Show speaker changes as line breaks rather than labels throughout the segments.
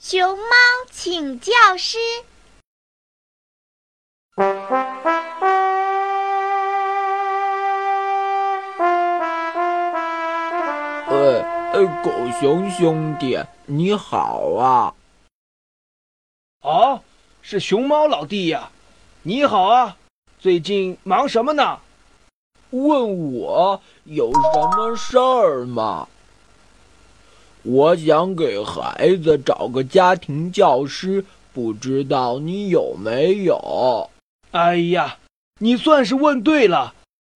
熊猫请教师。
呃呃，狗熊兄弟，你好啊！
哦，是熊猫老弟呀，你好啊！最近忙什么呢？
问我有什么事儿吗？我想给孩子找个家庭教师，不知道你有没有？
哎呀，你算是问对了，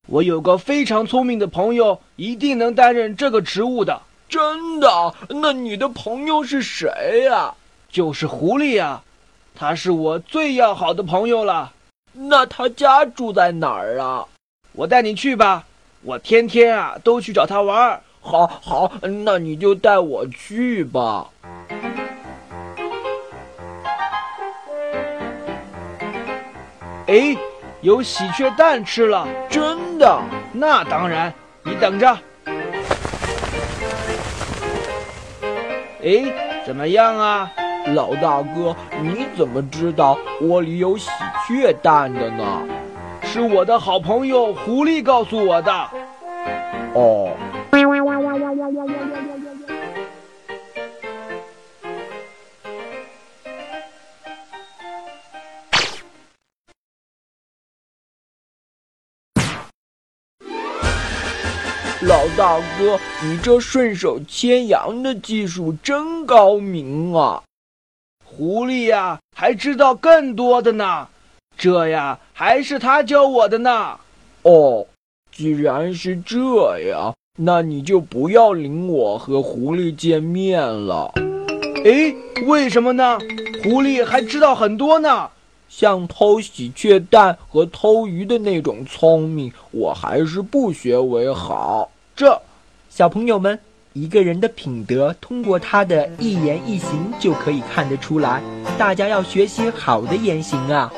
我有个非常聪明的朋友，一定能担任这个职务的。
真的？那你的朋友是谁呀？
就是狐狸呀，他是我最要好的朋友了。
那他家住在哪儿啊？
我带你去吧，我天天啊都去找他玩儿。
好，好，那你就带我去吧。
哎，有喜鹊蛋吃了，
真的？
那当然，你等着。哎，怎么样啊，
老大哥？你怎么知道窝里有喜鹊蛋的呢？
是我的好朋友狐狸告诉我的。
哦。呀呀呀呀呀呀呀老大哥，你这顺手牵羊的技术真高明啊！
狐狸呀，还知道更多的呢。这呀，还是他教我的呢。
哦，既然是这样，那你就不要领我和狐狸见面了。
哎，为什么呢？狐狸还知道很多呢。
像偷喜鹊蛋和偷鱼的那种聪明，我还是不学为好。
这，
小朋友们，一个人的品德，通过他的一言一行就可以看得出来。大家要学习好的言行啊。